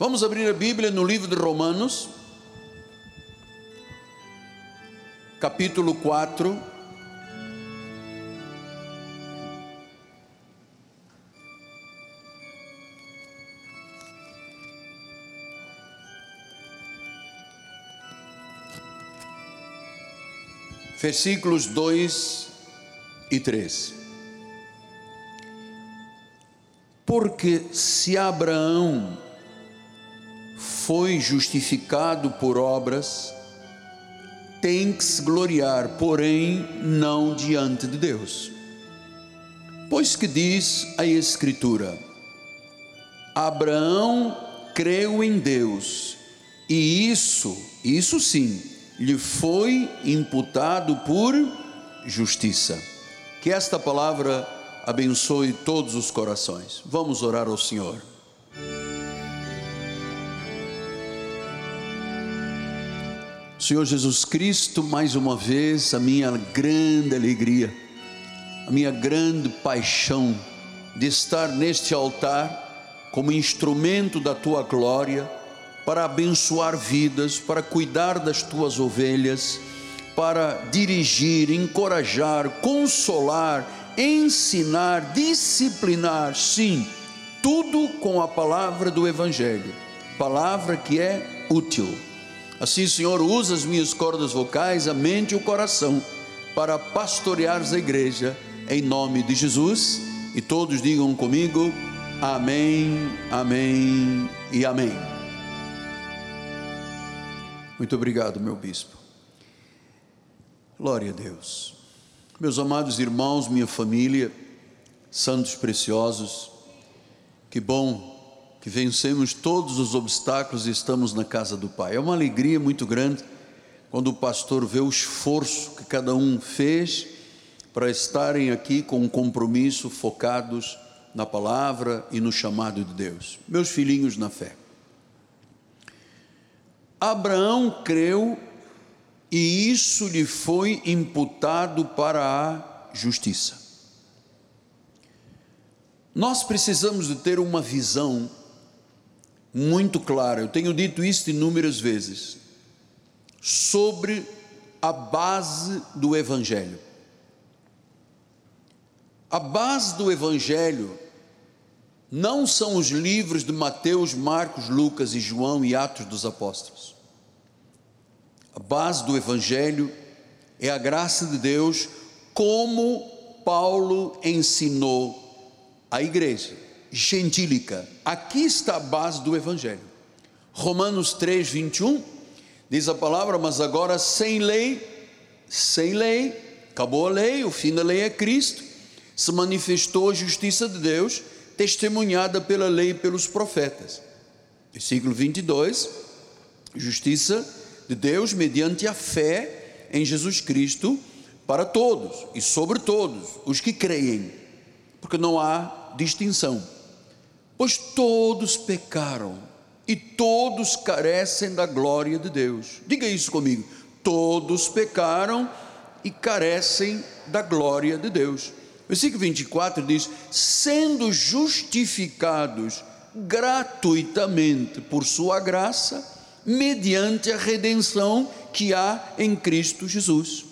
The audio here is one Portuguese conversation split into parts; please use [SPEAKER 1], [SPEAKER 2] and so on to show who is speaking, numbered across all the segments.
[SPEAKER 1] Vamos abrir a Bíblia no livro de Romanos, capítulo 4. Versículos 2 e 3. Porque se Abraão foi justificado por obras, tem que se gloriar, porém não diante de Deus. Pois que diz a Escritura: Abraão creu em Deus, e isso, isso sim, lhe foi imputado por justiça. Que esta palavra abençoe todos os corações. Vamos orar ao Senhor. Senhor Jesus Cristo, mais uma vez, a minha grande alegria, a minha grande paixão de estar neste altar como instrumento da tua glória para abençoar vidas, para cuidar das tuas ovelhas, para dirigir, encorajar, consolar, ensinar, disciplinar, sim, tudo com a palavra do Evangelho, palavra que é útil Assim, Senhor, usa as minhas cordas vocais, a mente e o coração para pastorear a igreja em nome de Jesus. E todos digam comigo: Amém, Amém e Amém. Muito obrigado, meu bispo. Glória a Deus. Meus amados irmãos, minha família, santos preciosos, que bom que vencemos todos os obstáculos e estamos na casa do Pai. É uma alegria muito grande quando o pastor vê o esforço que cada um fez para estarem aqui com um compromisso focados na palavra e no chamado de Deus. Meus filhinhos na fé. Abraão creu e isso lhe foi imputado para a justiça. Nós precisamos de ter uma visão muito clara, eu tenho dito isso inúmeras vezes, sobre a base do Evangelho. A base do Evangelho não são os livros de Mateus, Marcos, Lucas e João e Atos dos Apóstolos. A base do Evangelho é a graça de Deus, como Paulo ensinou à igreja gentílica. Aqui está a base do Evangelho. Romanos 3, 21, diz a palavra, mas agora sem lei, sem lei, acabou a lei, o fim da lei é Cristo, se manifestou a justiça de Deus, testemunhada pela lei e pelos profetas. Versículo 22, justiça de Deus mediante a fé em Jesus Cristo para todos e sobre todos os que creem, porque não há distinção pois todos pecaram e todos carecem da glória de Deus. Diga isso comigo. Todos pecaram e carecem da glória de Deus. Versículo 24 diz: sendo justificados gratuitamente por Sua graça, mediante a redenção que há em Cristo Jesus,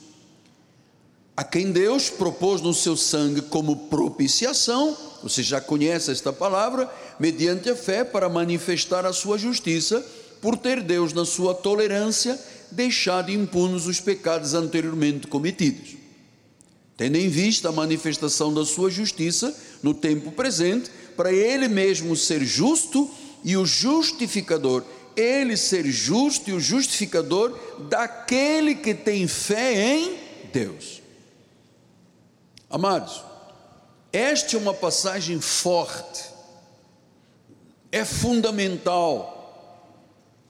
[SPEAKER 1] a quem Deus propôs no seu sangue como propiciação você já conhece esta palavra, mediante a fé para manifestar a sua justiça, por ter Deus, na sua tolerância, deixado impunes os pecados anteriormente cometidos. Tendo em vista a manifestação da sua justiça no tempo presente, para Ele mesmo ser justo e o justificador, Ele ser justo e o justificador daquele que tem fé em Deus. Amados, esta é uma passagem forte, é fundamental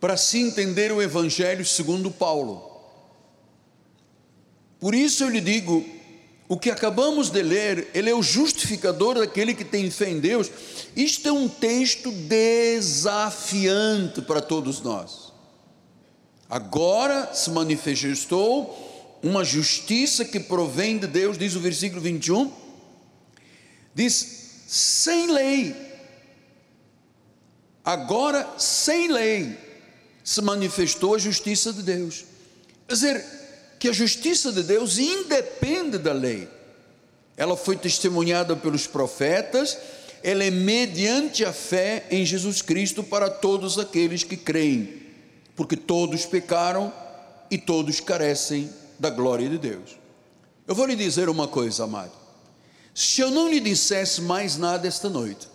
[SPEAKER 1] para se entender o Evangelho segundo Paulo. Por isso eu lhe digo, o que acabamos de ler, ele é o justificador daquele que tem fé em Deus. Isto é um texto desafiante para todos nós. Agora se manifestou uma justiça que provém de Deus, diz o versículo 21 Diz: sem lei. agora sem lei se manifestou a justiça de Deus. Quer dizer, que a justiça de Deus independe da lei. Ela foi testemunhada pelos profetas, ela é mediante a fé em Jesus Cristo para todos aqueles que creem, porque todos pecaram e todos carecem da glória de Deus. Eu vou lhe dizer uma coisa, amado. Se eu não lhe dissesse mais nada esta noite,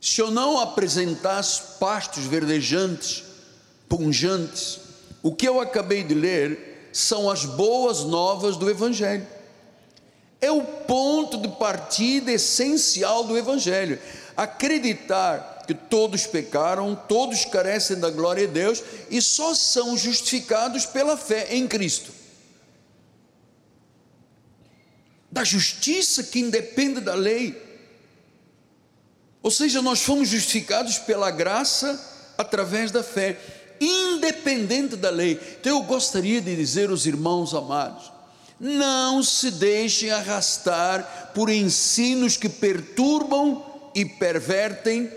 [SPEAKER 1] se eu não apresentasse pastos verdejantes, punjantes, o que eu acabei de ler são as boas novas do Evangelho. É o ponto de partida essencial do Evangelho. Acreditar que todos pecaram, todos carecem da glória de Deus e só são justificados pela fé em Cristo. Da justiça que independe da lei ou seja, nós fomos justificados pela graça através da fé, independente da lei. Então eu gostaria de dizer aos irmãos amados: não se deixem arrastar por ensinos que perturbam e pervertem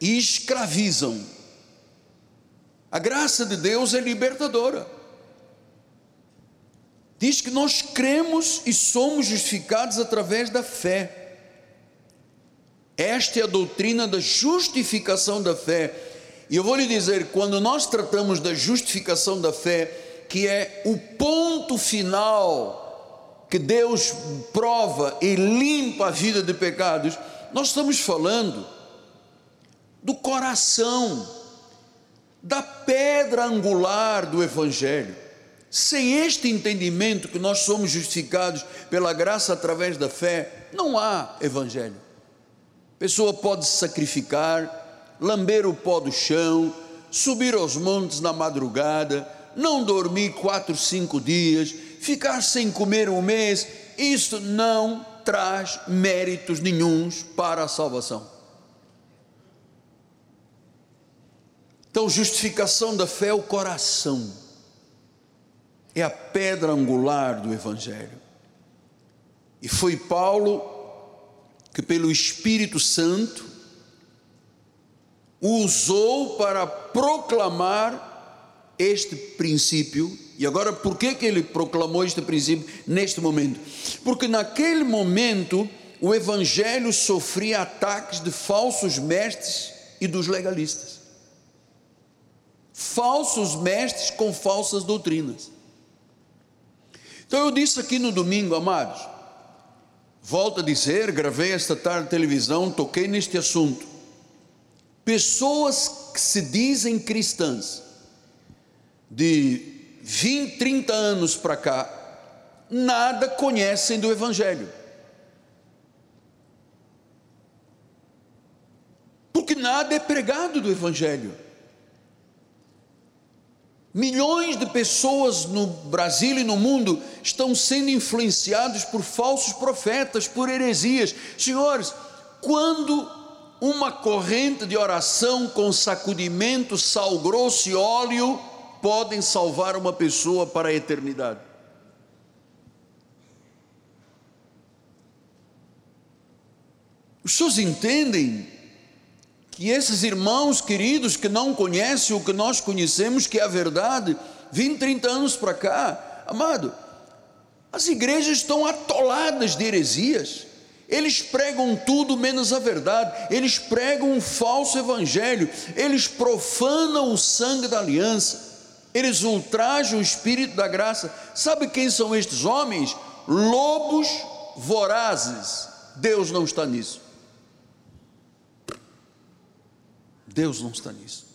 [SPEAKER 1] e escravizam. A graça de Deus é libertadora. Diz que nós cremos e somos justificados através da fé. Esta é a doutrina da justificação da fé. E eu vou lhe dizer, quando nós tratamos da justificação da fé, que é o ponto final que Deus prova e limpa a vida de pecados, nós estamos falando do coração, da pedra angular do Evangelho. Sem este entendimento que nós somos justificados pela graça através da fé, não há Evangelho pessoa pode se sacrificar, lamber o pó do chão, subir aos montes na madrugada, não dormir quatro, cinco dias, ficar sem comer um mês, isso não traz méritos nenhums para a salvação. Então, justificação da fé é o coração, é a pedra angular do Evangelho. E foi Paulo que pelo Espírito Santo usou para proclamar este princípio. E agora, por que, que ele proclamou este princípio neste momento? Porque naquele momento o Evangelho sofria ataques de falsos mestres e dos legalistas. Falsos mestres com falsas doutrinas. Então eu disse aqui no domingo, amados, Volto a dizer, gravei esta tarde na televisão, toquei neste assunto. Pessoas que se dizem cristãs, de 20, 30 anos para cá, nada conhecem do Evangelho. Porque nada é pregado do Evangelho. Milhões de pessoas no Brasil e no mundo estão sendo influenciados por falsos profetas, por heresias. Senhores, quando uma corrente de oração com sacudimento, sal grosso e óleo podem salvar uma pessoa para a eternidade? Os senhores entendem que esses irmãos queridos que não conhecem o que nós conhecemos, que é a verdade, 20, 30 anos para cá, amado, as igrejas estão atoladas de heresias, eles pregam tudo menos a verdade, eles pregam um falso evangelho, eles profanam o sangue da aliança, eles ultrajam o espírito da graça. Sabe quem são estes homens? Lobos vorazes. Deus não está nisso. Deus não está nisso.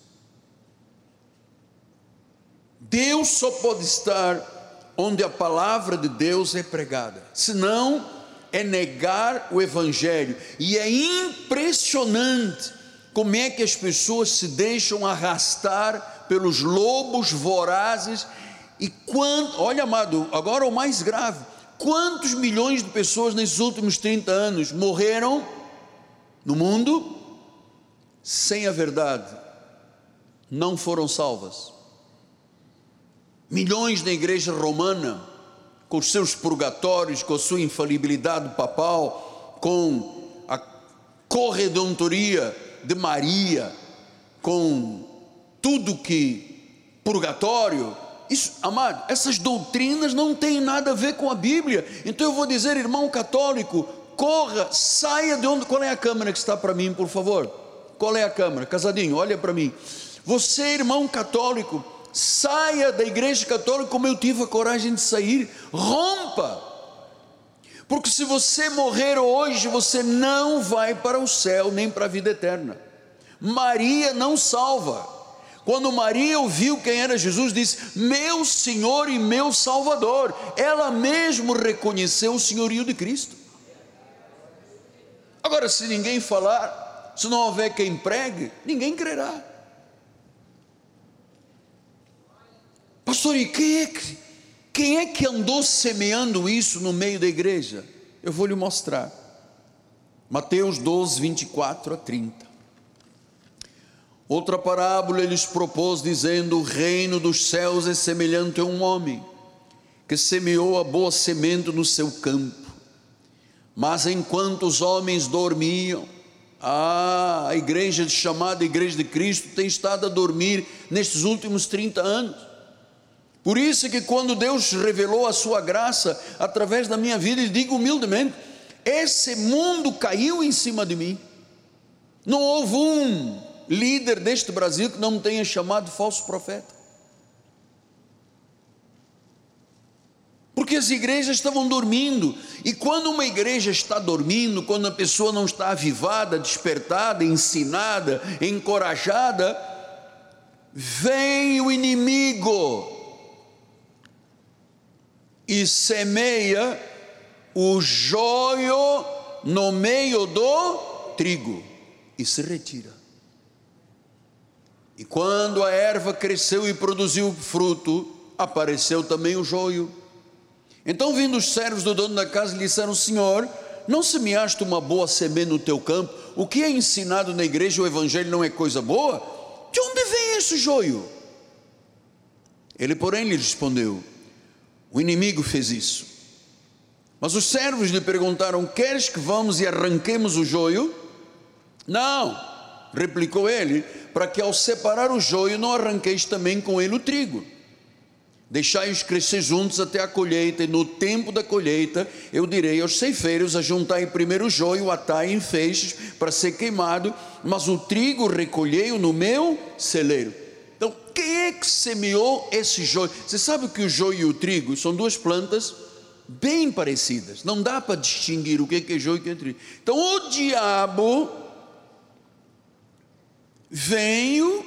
[SPEAKER 1] Deus só pode estar onde a palavra de Deus é pregada, senão é negar o Evangelho, e é impressionante como é que as pessoas se deixam arrastar pelos lobos vorazes, e quanto, olha amado, agora o mais grave, quantos milhões de pessoas nesses últimos 30 anos morreram no mundo sem a verdade não foram salvas. Milhões na igreja romana, com os seus purgatórios, com a sua infalibilidade papal, com a corredentoria de Maria, com tudo que purgatório, isso, amado, essas doutrinas não têm nada a ver com a Bíblia. Então eu vou dizer, irmão católico, corra, saia de onde. Qual é a câmera que está para mim, por favor? Qual é a câmera? Casadinho, olha para mim. Você, irmão católico, saia da igreja católica como eu tive a coragem de sair, rompa. Porque se você morrer hoje, você não vai para o céu nem para a vida eterna. Maria não salva. Quando Maria ouviu quem era Jesus, disse: Meu Senhor e meu Salvador. Ela mesmo reconheceu o senhorio de Cristo. Agora, se ninguém falar, se não houver quem pregue, ninguém crerá. Pastor, e quem é que, quem é que andou semeando isso no meio da igreja? Eu vou lhe mostrar. Mateus 12, 24 a 30. Outra parábola ele lhes propôs, dizendo: O reino dos céus é semelhante a um homem que semeou a boa semente no seu campo. Mas enquanto os homens dormiam, ah, a igreja chamada Igreja de Cristo tem estado a dormir nestes últimos 30 anos. Por isso que quando Deus revelou a sua graça através da minha vida, eu digo humildemente: esse mundo caiu em cima de mim. Não houve um líder deste Brasil que não me tenha chamado falso profeta. Porque as igrejas estavam dormindo, e quando uma igreja está dormindo, quando a pessoa não está avivada, despertada, ensinada, encorajada, vem o inimigo e semeia o joio no meio do trigo e se retira. E quando a erva cresceu e produziu fruto, apareceu também o joio. Então, vindo os servos do dono da casa, lhe disseram: Senhor, não semeaste uma boa semente no teu campo? O que é ensinado na igreja, o evangelho não é coisa boa? De onde vem esse joio? Ele, porém, lhe respondeu: O inimigo fez isso. Mas os servos lhe perguntaram: Queres que vamos e arranquemos o joio? Não, replicou ele para que ao separar o joio não arranqueis também com ele o trigo. Deixai-os crescer juntos até a colheita, e no tempo da colheita eu direi aos ceifeiros: ajuntai primeiro o joio, atai em feixes para ser queimado, mas o trigo recolhei-o no meu celeiro. Então, quem é que semeou esse joio? Você sabe que o joio e o trigo são duas plantas bem parecidas, não dá para distinguir o que é joio e o que é trigo. Então, o diabo veio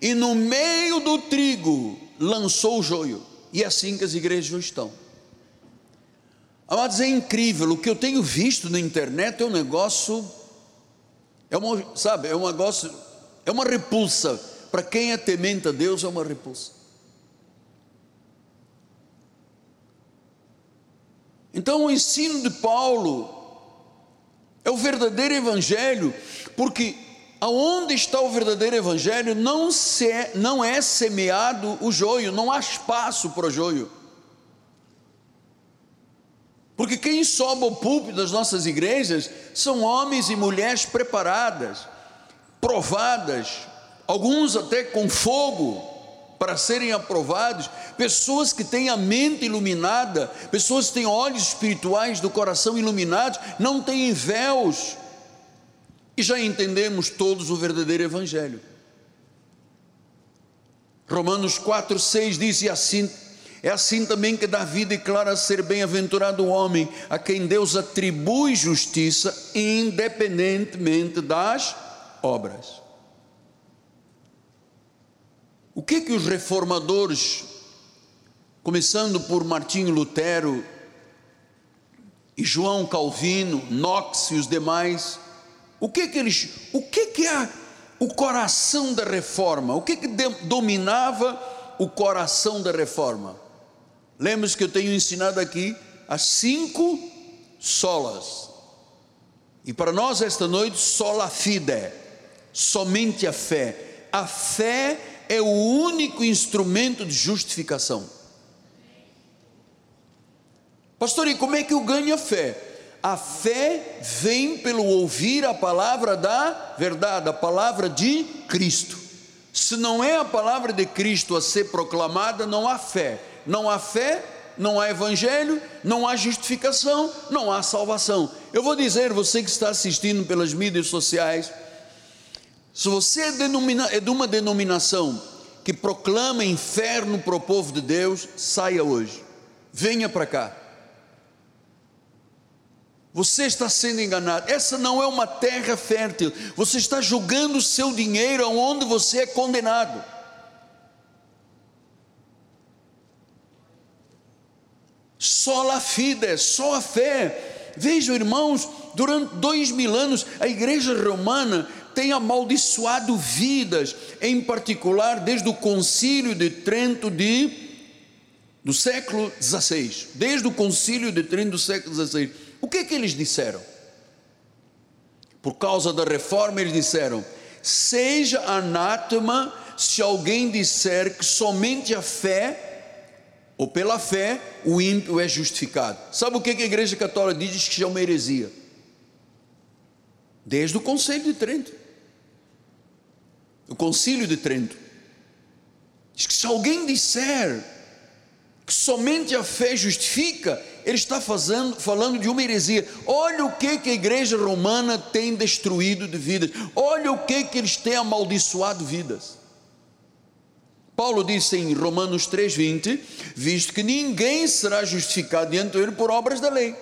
[SPEAKER 1] e no meio do trigo lançou o joio. E é assim que as igrejas estão. Amados, é incrível. O que eu tenho visto na internet é um negócio, é uma, sabe, é um negócio, é uma repulsa. Para quem é temente a Deus, é uma repulsa. Então, o ensino de Paulo é o verdadeiro evangelho, porque aonde está o verdadeiro evangelho, não, se, é, não é semeado o joio, não há espaço para o joio. Porque quem sobe o púlpito das nossas igrejas são homens e mulheres preparadas, provadas, alguns até com fogo para serem aprovados, pessoas que têm a mente iluminada, pessoas que têm olhos espirituais do coração iluminados, não têm véus e já entendemos todos o verdadeiro Evangelho. Romanos 4, 6 diz: E assim, é assim também que Davi declara ser bem-aventurado o homem a quem Deus atribui justiça, independentemente das obras. O que que os reformadores, começando por Martinho Lutero e João Calvino, Knox e os demais, o que que eles, o que que é o coração da reforma? O que que dominava o coração da reforma? Lembre-se que eu tenho ensinado aqui as cinco solas. E para nós esta noite, sola fide, somente a fé. A fé é o único instrumento de justificação. Pastor, e como é que eu ganho a fé? A fé vem pelo ouvir a palavra da verdade, a palavra de Cristo. Se não é a palavra de Cristo a ser proclamada, não há fé. Não há fé, não há evangelho, não há justificação, não há salvação. Eu vou dizer, você que está assistindo pelas mídias sociais, se você é, denomina, é de uma denominação que proclama inferno para o povo de Deus, saia hoje, venha para cá. Você está sendo enganado. Essa não é uma terra fértil. Você está jogando o seu dinheiro aonde você é condenado. Só a fide, só a fé. Vejam, irmãos, durante dois mil anos a igreja romana tem amaldiçoado vidas, em particular desde o concílio de Trento de, do século XVI. Desde o concílio de Trento do século XVI o que é que eles disseram? Por causa da reforma, eles disseram: seja anátema se alguém disser que somente a fé, ou pela fé, o ímpio é justificado. Sabe o que a Igreja Católica diz que é uma heresia? Desde o Conselho de Trento. O Concílio de Trento. Diz que se alguém disser que somente a fé justifica, ele está fazendo, falando de uma heresia. Olha o que, que a igreja romana tem destruído de vidas, olha o que, que eles têm amaldiçoado vidas. Paulo disse em Romanos 3,20: visto que ninguém será justificado diante dele por obras da lei,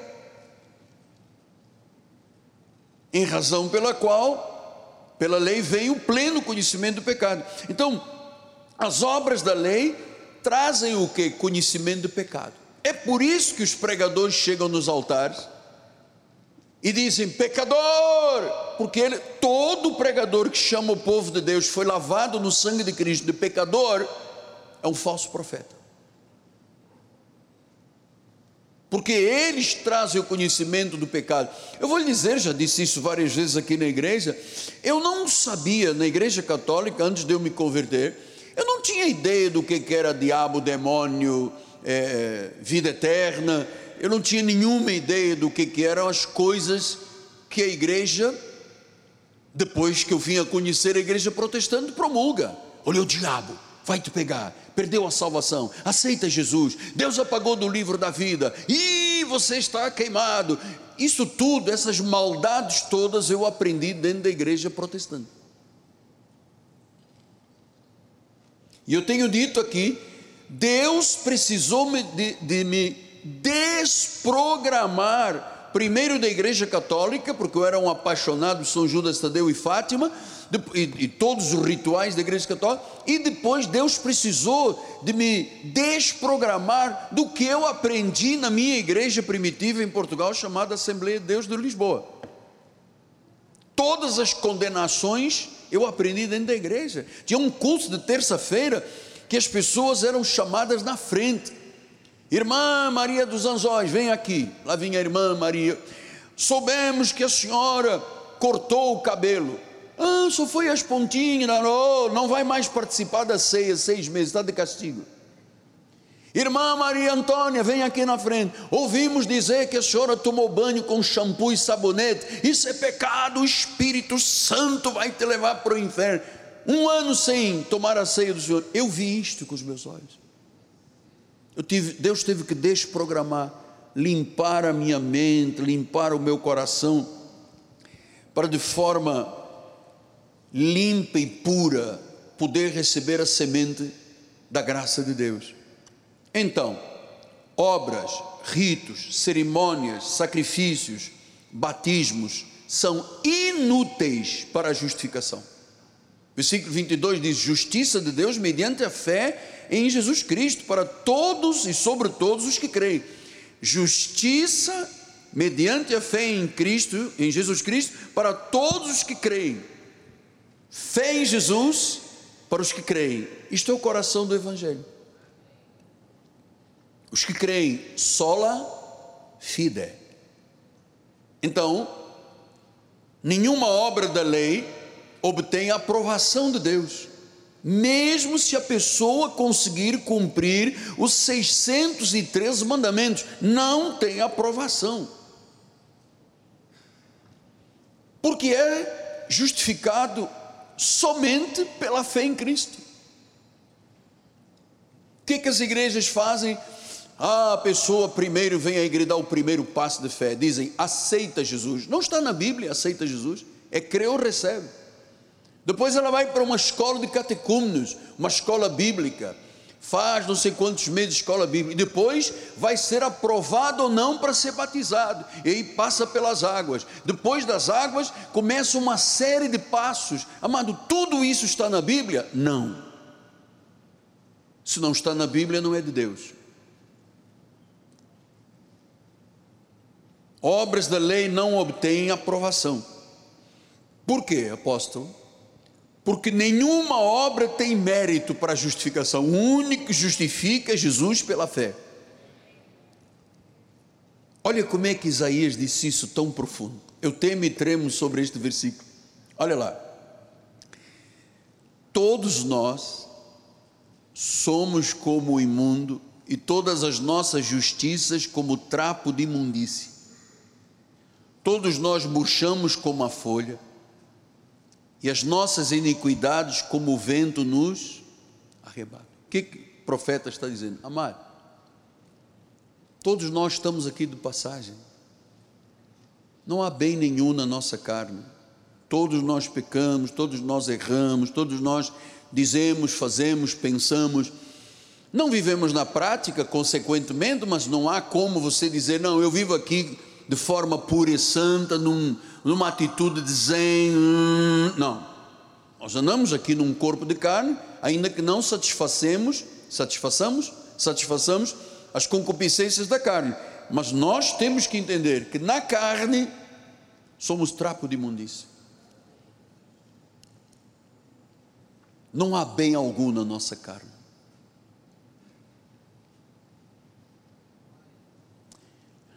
[SPEAKER 1] em razão pela qual, pela lei, vem o pleno conhecimento do pecado. Então, as obras da lei trazem o que? Conhecimento do pecado. É por isso que os pregadores chegam nos altares e dizem pecador, porque ele, todo pregador que chama o povo de Deus foi lavado no sangue de Cristo de pecador, é um falso profeta. Porque eles trazem o conhecimento do pecado. Eu vou lhe dizer, já disse isso várias vezes aqui na igreja, eu não sabia na igreja católica, antes de eu me converter, eu não tinha ideia do que era diabo, demônio, é, vida eterna, eu não tinha nenhuma ideia do que, que eram as coisas que a igreja, depois que eu vim a conhecer a igreja protestante, promulga. Olha o diabo, vai te pegar, perdeu a salvação, aceita Jesus, Deus apagou do livro da vida, e você está queimado. Isso tudo, essas maldades todas eu aprendi dentro da igreja protestante. E eu tenho dito aqui Deus precisou de, de me desprogramar, primeiro da Igreja Católica, porque eu era um apaixonado de São Judas Tadeu e Fátima, e, e todos os rituais da Igreja Católica, e depois Deus precisou de me desprogramar do que eu aprendi na minha igreja primitiva em Portugal, chamada Assembleia de Deus de Lisboa. Todas as condenações eu aprendi dentro da igreja. Tinha um culto de terça-feira que as pessoas eram chamadas na frente. Irmã Maria dos Anzóis, vem aqui. Lá vinha a irmã Maria. Soubemos que a senhora cortou o cabelo. Ah, só foi as pontinhas, não, não vai mais participar da ceia seis meses, está de castigo. Irmã Maria Antônia, vem aqui na frente. Ouvimos dizer que a senhora tomou banho com shampoo e sabonete. Isso é pecado, o Espírito Santo vai te levar para o inferno um ano sem tomar a ceia do Senhor, eu vi isto com os meus olhos. Tive, Deus teve que desprogramar, limpar a minha mente, limpar o meu coração, para de forma limpa e pura poder receber a semente da graça de Deus. Então, obras, ritos, cerimônias, sacrifícios, batismos são inúteis para a justificação. Versículo 22 diz: Justiça de Deus mediante a fé em Jesus Cristo, para todos e sobre todos os que creem. Justiça mediante a fé em Cristo, em Jesus Cristo, para todos os que creem. Fé em Jesus para os que creem. Isto é o coração do Evangelho. Os que creem, sola fide. Então, nenhuma obra da lei obtém a aprovação de Deus, mesmo se a pessoa conseguir cumprir os 613 mandamentos, não tem aprovação. Porque é justificado somente pela fé em Cristo. O que, que as igrejas fazem? Ah, a pessoa primeiro vem à igreja dar o primeiro passo de fé, dizem aceita Jesus. Não está na Bíblia, aceita Jesus, é crê ou recebe. Depois ela vai para uma escola de catecúmenos, uma escola bíblica faz não sei quantos meses de escola bíblica, e depois vai ser aprovado ou não para ser batizado, e aí passa pelas águas. Depois das águas, começa uma série de passos. Amado, tudo isso está na Bíblia? Não. Se não está na Bíblia, não é de Deus. Obras da lei não obtêm aprovação. Por quê, apóstolo? Porque nenhuma obra tem mérito para justificação, o único justifica é Jesus pela fé. Olha como é que Isaías disse isso tão profundo. Eu temo e tremo sobre este versículo. Olha lá. Todos nós somos como o imundo e todas as nossas justiças como trapo de imundície. Todos nós murchamos como a folha e as nossas iniquidades como o vento nos arrebata. O que, que o profeta está dizendo? Amado, todos nós estamos aqui de passagem. Não há bem nenhum na nossa carne. Todos nós pecamos, todos nós erramos, todos nós dizemos, fazemos, pensamos. Não vivemos na prática, consequentemente, mas não há como você dizer, não, eu vivo aqui de forma pura e santa, num, numa atitude de zen. Hum, não. Nós andamos aqui num corpo de carne, ainda que não satisfacemos, satisfaçamos, satisfaçamos as concupiscências da carne. Mas nós temos que entender que na carne somos trapo de imundícia. Não há bem algum na nossa carne.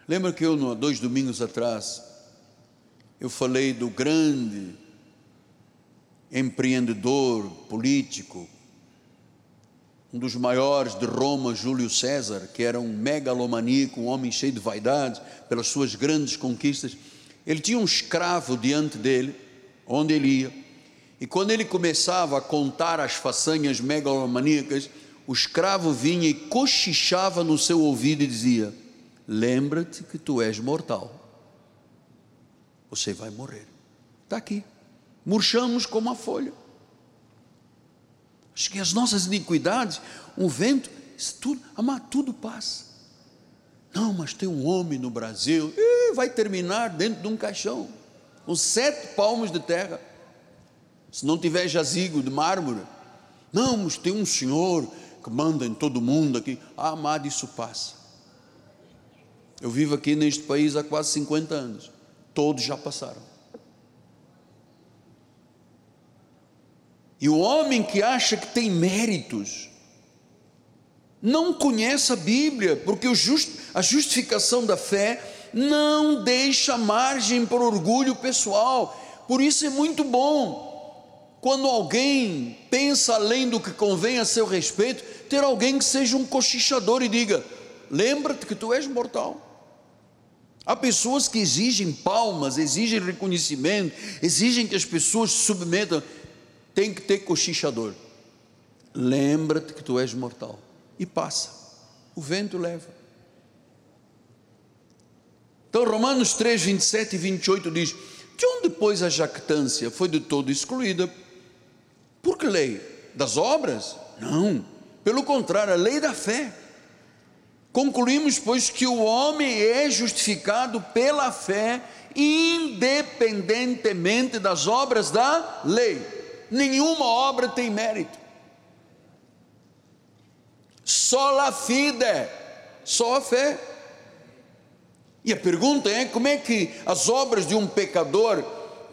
[SPEAKER 1] Lembra que eu, dois domingos atrás, eu falei do grande empreendedor político, um dos maiores de Roma, Júlio César, que era um megalomaníaco, um homem cheio de vaidade, pelas suas grandes conquistas. Ele tinha um escravo diante dele, onde ele ia, e quando ele começava a contar as façanhas megalomaníacas, o escravo vinha e cochichava no seu ouvido e dizia: Lembra-te que tu és mortal você vai morrer. Está aqui. Murchamos como a folha. Acho que as nossas iniquidades, o vento, tudo, amar, tudo passa. Não, mas tem um homem no Brasil, e vai terminar dentro de um caixão, com sete palmos de terra. Se não tiver jazigo de mármore, não, mas tem um senhor que manda em todo mundo aqui. Ah, amado, isso passa. Eu vivo aqui neste país há quase 50 anos. Todos já passaram. E o homem que acha que tem méritos, não conhece a Bíblia, porque a justificação da fé não deixa margem para orgulho pessoal. Por isso é muito bom quando alguém pensa além do que convém a seu respeito, ter alguém que seja um cochichador e diga: lembra-te que tu és mortal. Há pessoas que exigem palmas, exigem reconhecimento, exigem que as pessoas se submetam. Tem que ter cochichador. Lembra-te que tu és mortal. E passa. O vento leva. Então, Romanos 3, 27 e 28 diz: De onde, pois, a jactância foi de todo excluída? Por que lei? Das obras? Não. Pelo contrário, a lei da fé. Concluímos, pois, que o homem é justificado pela fé, independentemente das obras da lei. Nenhuma obra tem mérito. Só a fide, só a fé. E a pergunta é: como é que as obras de um pecador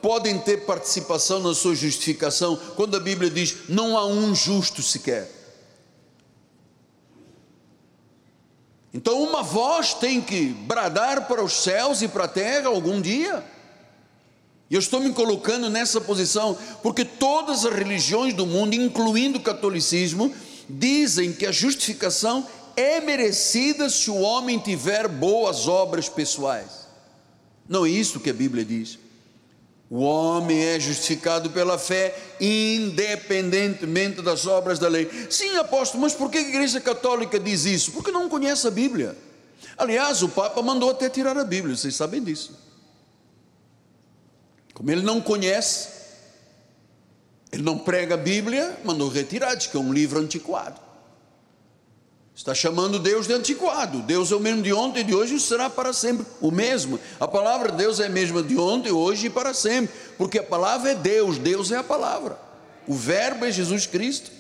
[SPEAKER 1] podem ter participação na sua justificação, quando a Bíblia diz não há um justo sequer? Então, uma voz tem que bradar para os céus e para a terra algum dia. E eu estou me colocando nessa posição porque todas as religiões do mundo, incluindo o catolicismo, dizem que a justificação é merecida se o homem tiver boas obras pessoais. Não é isso que a Bíblia diz. O homem é justificado pela fé, independentemente das obras da lei. Sim, apóstolo, mas por que a Igreja Católica diz isso? Porque não conhece a Bíblia. Aliás, o Papa mandou até tirar a Bíblia, vocês sabem disso. Como ele não conhece, ele não prega a Bíblia, mandou retirar, diz que é um livro antiquado. Está chamando Deus de antiquado. Deus é o mesmo de ontem, de hoje e será para sempre o mesmo. A palavra de Deus é a mesma de ontem, hoje e para sempre, porque a palavra é Deus, Deus é a palavra. O verbo é Jesus Cristo.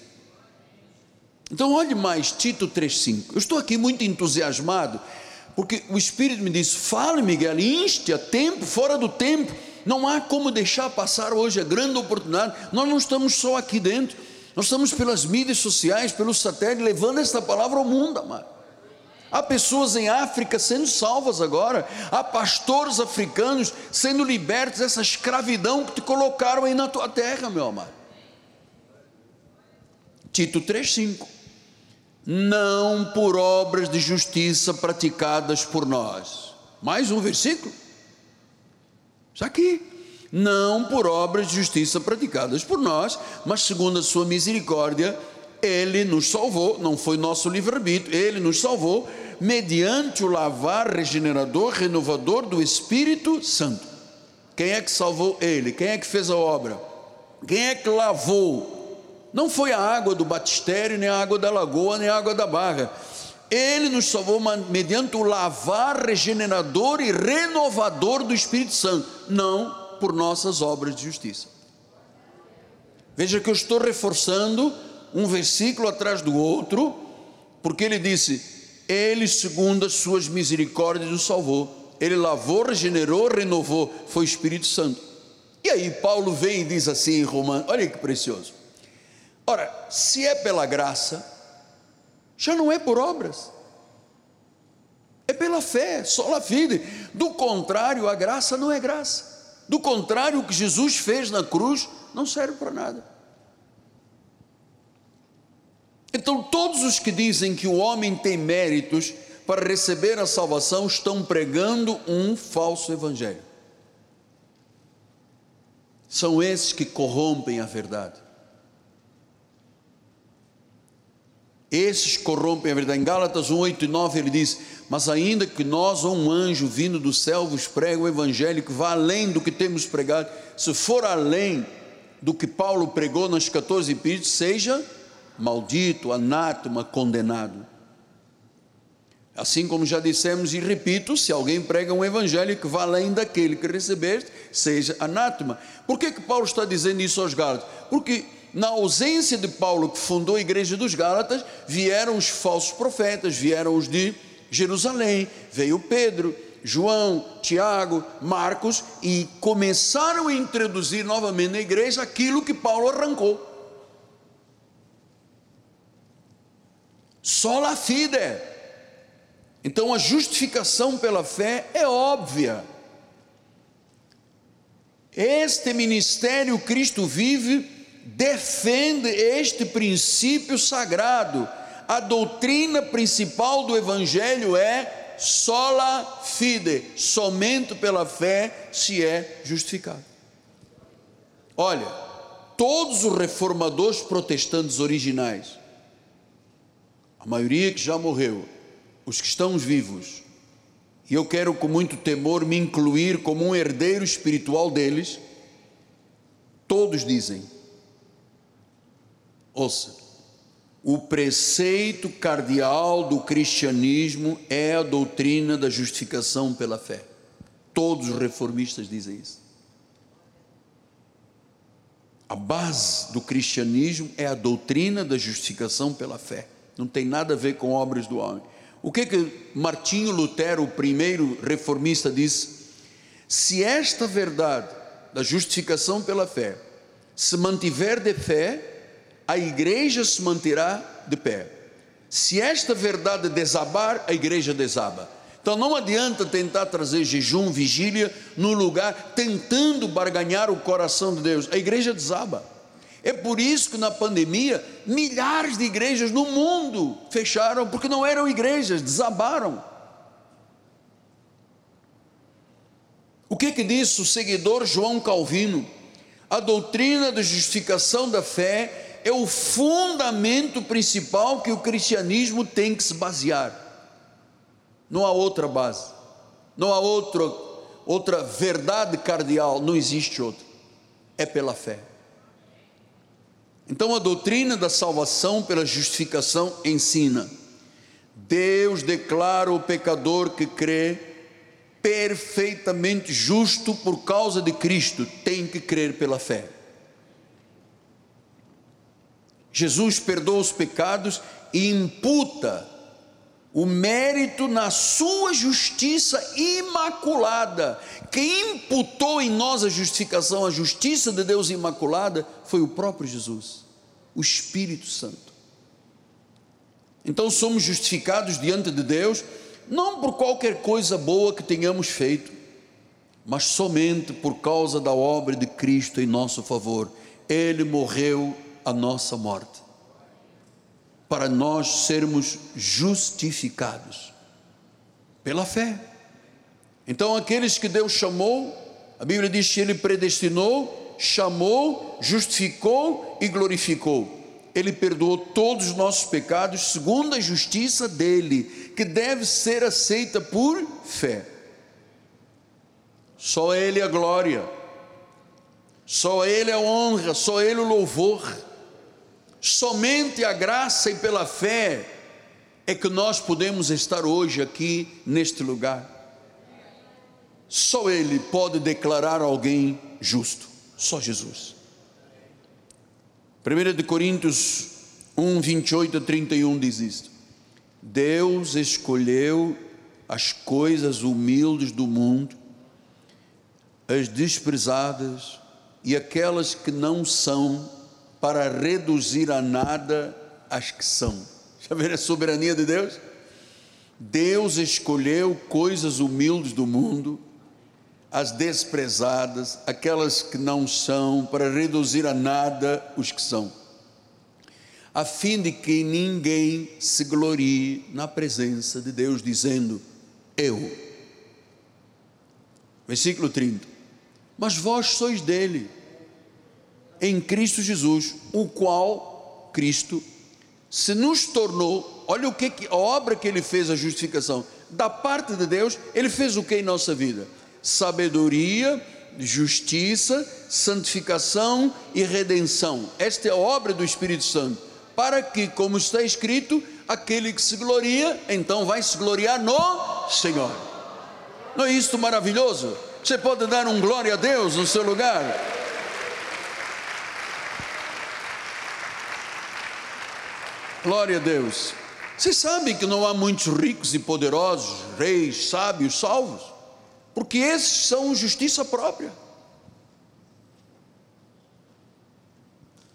[SPEAKER 1] Então olhe mais Tito 3:5. Eu estou aqui muito entusiasmado, porque o Espírito me disse: "Fale, Miguel, inste a tempo, fora do tempo. Não há como deixar passar hoje a grande oportunidade. Nós não estamos só aqui dentro. Nós estamos pelas mídias sociais, pelo satélite, levando esta palavra ao mundo, amado. Há pessoas em África sendo salvas agora, há pastores africanos sendo libertos dessa escravidão que te colocaram aí na tua terra, meu amado. Tito 3,5: Não por obras de justiça praticadas por nós. Mais um versículo. Está aqui não por obras de justiça praticadas por nós, mas segundo a sua misericórdia, ele nos salvou, não foi nosso livre-arbítrio, ele nos salvou mediante o lavar regenerador, renovador do Espírito Santo. Quem é que salvou ele? Quem é que fez a obra? Quem é que lavou? Não foi a água do batistério, nem a água da lagoa, nem a água da barra. Ele nos salvou mediante o lavar regenerador e renovador do Espírito Santo. Não por nossas obras de justiça. Veja que eu estou reforçando um versículo atrás do outro, porque ele disse: Ele, segundo as suas misericórdias, nos salvou. Ele lavou, regenerou, renovou, foi o Espírito Santo. E aí Paulo vem e diz assim em Romanos: olha que precioso. Ora, se é pela graça, já não é por obras, é pela fé, só a fide. Do contrário, a graça não é graça. Do contrário, o que Jesus fez na cruz não serve para nada. Então, todos os que dizem que o homem tem méritos para receber a salvação estão pregando um falso evangelho. São esses que corrompem a verdade. Esses corrompem a verdade. Em Gálatas 1, 8 e 9 ele diz: Mas ainda que nós ou um anjo vindo do céu vos pregue o evangelho que vá além do que temos pregado, se for além do que Paulo pregou nas 14 epístolas, seja maldito, anátema, condenado. Assim como já dissemos e repito, se alguém prega um evangelho que vá além daquele que recebeste, seja anátema. Por que, que Paulo está dizendo isso aos Gálatas? Porque na ausência de Paulo, que fundou a igreja dos Gálatas, vieram os falsos profetas, vieram os de Jerusalém, veio Pedro, João, Tiago, Marcos e começaram a introduzir novamente na igreja aquilo que Paulo arrancou. Sola fide. Então a justificação pela fé é óbvia. Este ministério Cristo vive defende este princípio sagrado. A doutrina principal do Evangelho é sola fide, somente pela fé se é justificado. Olha, todos os reformadores protestantes originais, a maioria que já morreu, os que estão vivos, e eu quero com muito temor me incluir como um herdeiro espiritual deles, todos dizem: Ouça, o preceito cardeal do cristianismo é a doutrina da justificação pela fé. Todos os reformistas dizem isso. A base do cristianismo é a doutrina da justificação pela fé. Não tem nada a ver com obras do homem. O que que Martinho Lutero, o primeiro reformista, disse? Se esta verdade da justificação pela fé se mantiver de fé, a igreja se manterá de pé. Se esta verdade desabar, a igreja desaba. Então não adianta tentar trazer jejum, vigília no lugar, tentando barganhar o coração de Deus. A igreja desaba. É por isso que na pandemia, milhares de igrejas no mundo fecharam, porque não eram igrejas, desabaram. O que que diz o seguidor João Calvino? A doutrina da justificação da fé é o fundamento principal que o cristianismo tem que se basear. Não há outra base, não há outra, outra verdade cardeal, não existe outra. É pela fé. Então a doutrina da salvação pela justificação ensina: Deus declara o pecador que crê perfeitamente justo por causa de Cristo, tem que crer pela fé. Jesus perdoa os pecados e imputa o mérito na sua justiça imaculada. Quem imputou em nós a justificação, a justiça de Deus imaculada, foi o próprio Jesus, o Espírito Santo. Então somos justificados diante de Deus não por qualquer coisa boa que tenhamos feito, mas somente por causa da obra de Cristo em nosso favor. Ele morreu a nossa morte, para nós sermos justificados pela fé. Então, aqueles que Deus chamou, a Bíblia diz que Ele predestinou, chamou, justificou e glorificou. Ele perdoou todos os nossos pecados segundo a justiça dele, que deve ser aceita por fé. Só Ele a glória, só Ele a honra, só Ele o louvor. Somente a graça e pela fé é que nós podemos estar hoje aqui neste lugar. Só Ele pode declarar alguém justo, só Jesus. 1 de Coríntios 1, 28 a 31 diz isto: Deus escolheu as coisas humildes do mundo, as desprezadas e aquelas que não são, para reduzir a nada as que são. Já viram a soberania de Deus? Deus escolheu coisas humildes do mundo, as desprezadas, aquelas que não são, para reduzir a nada os que são, a fim de que ninguém se glorie na presença de Deus, dizendo: Eu. Versículo 30. Mas vós sois dele, em Cristo Jesus, o qual Cristo se nos tornou, olha o que a obra que ele fez a justificação, da parte de Deus, ele fez o que em nossa vida? sabedoria, justiça, santificação e redenção. Esta é a obra do Espírito Santo, para que, como está escrito, aquele que se gloria, então vai se gloriar no Senhor. Não é isto maravilhoso? Você pode dar um glória a Deus no seu lugar? Glória a Deus. Vocês sabem que não há muitos ricos e poderosos, reis, sábios, salvos porque esses são justiça própria.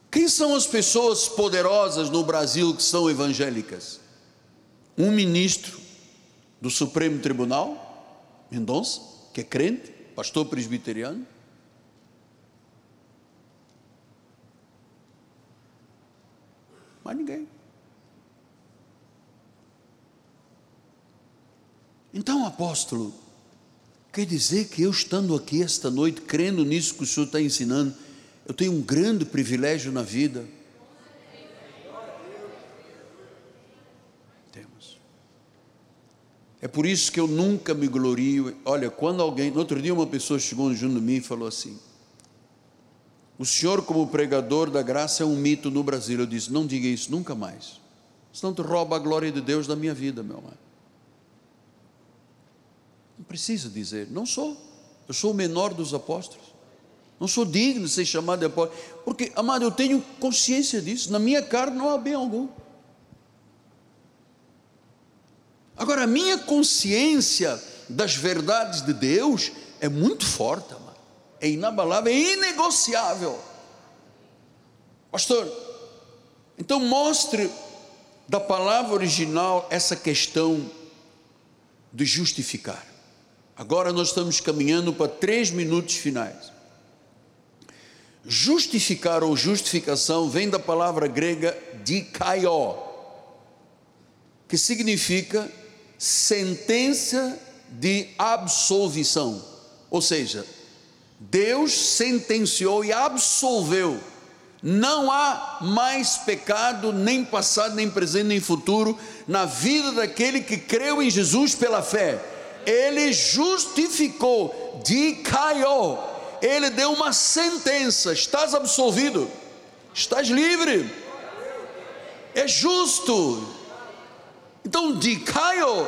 [SPEAKER 1] Quem são as pessoas poderosas no Brasil que são evangélicas? Um ministro do Supremo Tribunal, Mendonça, que é crente, pastor presbiteriano. Mais ninguém. Então, apóstolo, Quer dizer que eu estando aqui esta noite, crendo nisso que o Senhor está ensinando, eu tenho um grande privilégio na vida. Temos. É por isso que eu nunca me glorio. Olha, quando alguém, no outro dia uma pessoa chegou junto de mim e falou assim: O senhor, como pregador da graça, é um mito no Brasil. Eu disse: Não diga isso nunca mais. Senão tu rouba a glória de Deus da minha vida, meu amado. Não precisa dizer, não sou. Eu sou o menor dos apóstolos. Não sou digno de ser chamado de apóstolo. Porque, amado, eu tenho consciência disso. Na minha carne não há bem algum. Agora, a minha consciência das verdades de Deus é muito forte, amado. É inabalável, é inegociável. Pastor, então mostre da palavra original essa questão de justificar. Agora nós estamos caminhando para três minutos finais. Justificar ou justificação vem da palavra grega dikaió, que significa sentença de absolvição Ou seja, Deus sentenciou e absolveu. Não há mais pecado, nem passado, nem presente, nem futuro, na vida daquele que creu em Jesus pela fé. Ele justificou, de caiu, ele deu uma sentença: estás absolvido, estás livre, é justo. Então, de caiu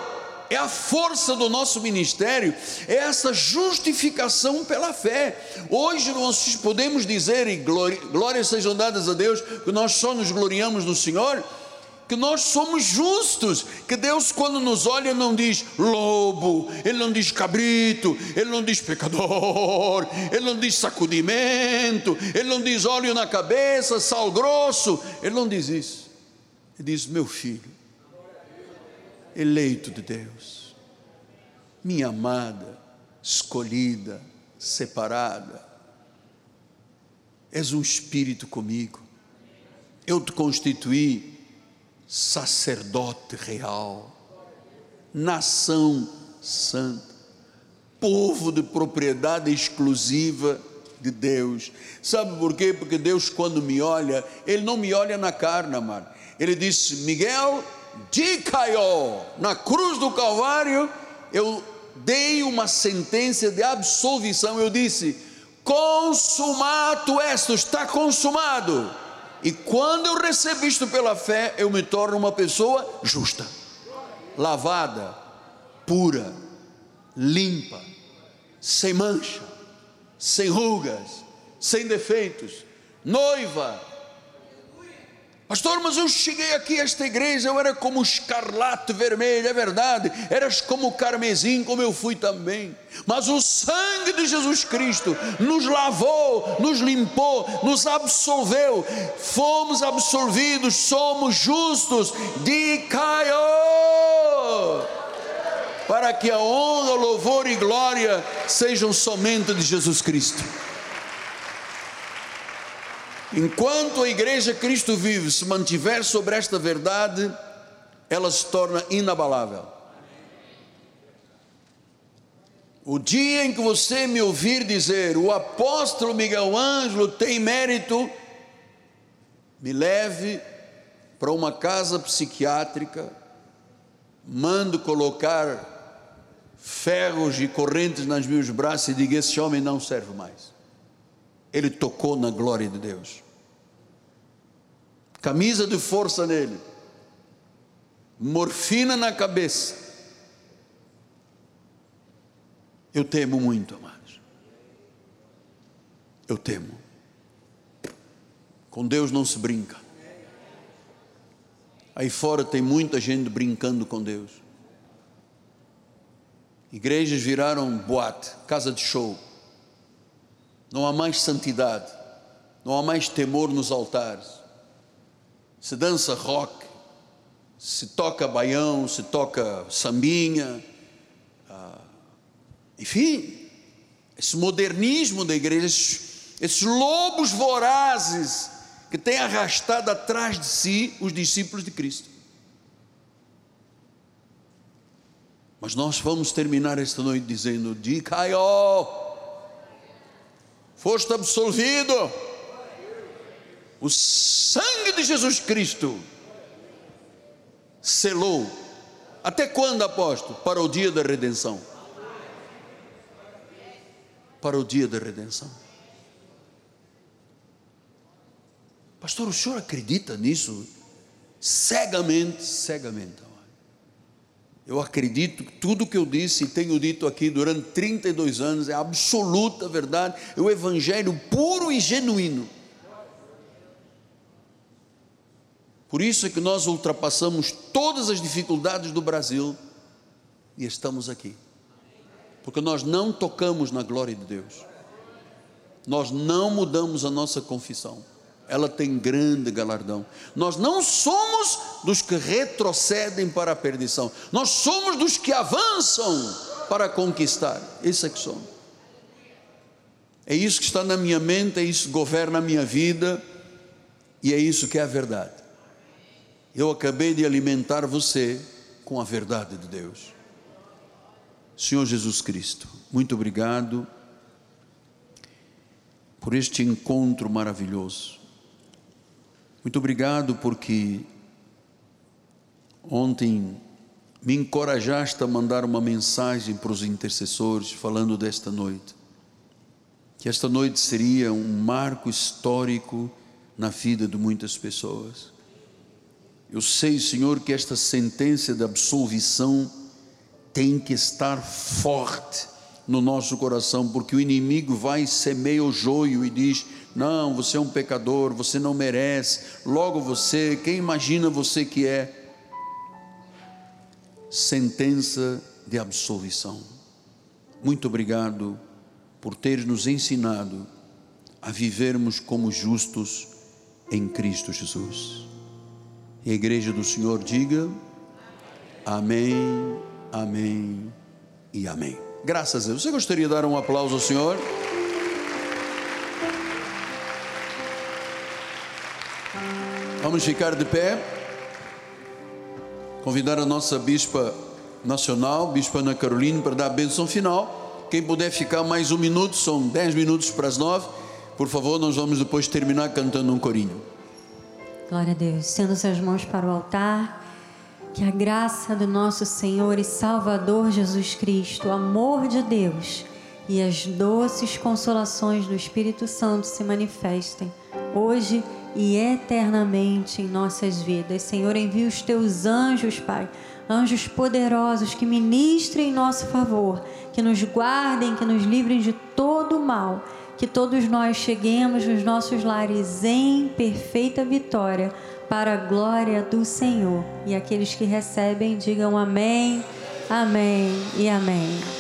[SPEAKER 1] é a força do nosso ministério, é essa justificação pela fé. Hoje nós podemos dizer, e glórias glória sejam dadas a Deus, que nós só nos gloriamos no Senhor, que nós somos justos, que Deus, quando nos olha, não diz lobo, Ele não diz cabrito, Ele não diz pecador, Ele não diz sacudimento, Ele não diz óleo na cabeça, sal grosso, Ele não diz isso, Ele diz: meu filho eleito de Deus, minha amada, escolhida, separada, és um espírito comigo, eu te constituí sacerdote real, nação santa, povo de propriedade exclusiva de Deus. Sabe por quê? Porque Deus, quando me olha, Ele não me olha na carne, amado. Ele disse: Miguel, de Caió, na cruz do Calvário, eu dei uma sentença de absolvição. Eu disse: consumado esto, está consumado. E quando eu recebi isto pela fé, eu me torno uma pessoa justa, lavada, pura, limpa, sem mancha, sem rugas, sem defeitos, noiva Pastor, mas eu cheguei aqui a esta igreja, eu era como escarlate vermelho, é verdade, eras como carmesim, como eu fui também. Mas o sangue de Jesus Cristo nos lavou, nos limpou, nos absolveu. Fomos absolvidos, somos justos de Caio. Para que a honra, louvor e glória sejam somente de Jesus Cristo. Enquanto a igreja Cristo vive se mantiver sobre esta verdade, ela se torna inabalável. O dia em que você me ouvir dizer, o apóstolo Miguel Ângelo tem mérito, me leve para uma casa psiquiátrica, mando colocar ferros e correntes nos meus braços e diga: esse homem não serve mais ele tocou na glória de Deus. Camisa de força nele, morfina na cabeça. Eu temo muito, amados. Eu temo. Com Deus não se brinca. Aí fora tem muita gente brincando com Deus. Igrejas viraram boate, casa de show não há mais santidade, não há mais temor nos altares. Se dança rock, se toca baião, se toca sambinha, ah, enfim, esse modernismo da igreja, esses, esses lobos vorazes que têm arrastado atrás de si os discípulos de Cristo. Mas nós vamos terminar esta noite dizendo: De Caió foste absolvido. O sangue de Jesus Cristo selou. Até quando, apóstolo? Para o dia da redenção. Para o dia da redenção. Pastor, o senhor acredita nisso? Cegamente, cegamente. Eu acredito que tudo que eu disse e tenho dito aqui durante 32 anos é absoluta verdade, é o evangelho puro e genuíno. Por isso é que nós ultrapassamos todas as dificuldades do Brasil e estamos aqui. Porque nós não tocamos na glória de Deus. Nós não mudamos a nossa confissão ela tem grande galardão. Nós não somos dos que retrocedem para a perdição, nós somos dos que avançam para conquistar. Isso é que somos. É isso que está na minha mente, é isso que governa a minha vida, e é isso que é a verdade. Eu acabei de alimentar você com a verdade de Deus. Senhor Jesus Cristo, muito obrigado por este encontro maravilhoso. Muito obrigado porque ontem me encorajaste a mandar uma mensagem para os intercessores falando desta noite. Que esta noite seria um marco histórico na vida de muitas pessoas. Eu sei, Senhor, que esta sentença de absolvição tem que estar forte no nosso coração, porque o inimigo vai semeia o joio e diz: Não, você é um pecador, você não merece, logo você, quem imagina você que é? Sentença de absolvição. Muito obrigado por ter nos ensinado a vivermos como justos em Cristo Jesus. E a igreja do Senhor diga: Amém, Amém e Amém. Graças a Deus. Você gostaria de dar um aplauso ao Senhor? Vamos ficar de pé. Convidar a nossa bispa nacional, bispa Ana Carolina, para dar a bênção final. Quem puder ficar mais um minuto, são dez minutos para as nove. Por favor, nós vamos depois terminar cantando um corinho.
[SPEAKER 2] Glória a Deus. Sendo suas mãos para o altar. Que a graça do nosso Senhor e Salvador Jesus Cristo, o amor de Deus e as doces consolações do Espírito Santo se manifestem hoje e eternamente em nossas vidas. Senhor, envia os teus anjos, Pai, anjos poderosos que ministrem em nosso favor, que nos guardem, que nos livrem de todo o mal, que todos nós cheguemos nos nossos lares em perfeita vitória para a glória do Senhor. E aqueles que recebem, digam amém, amém e amém.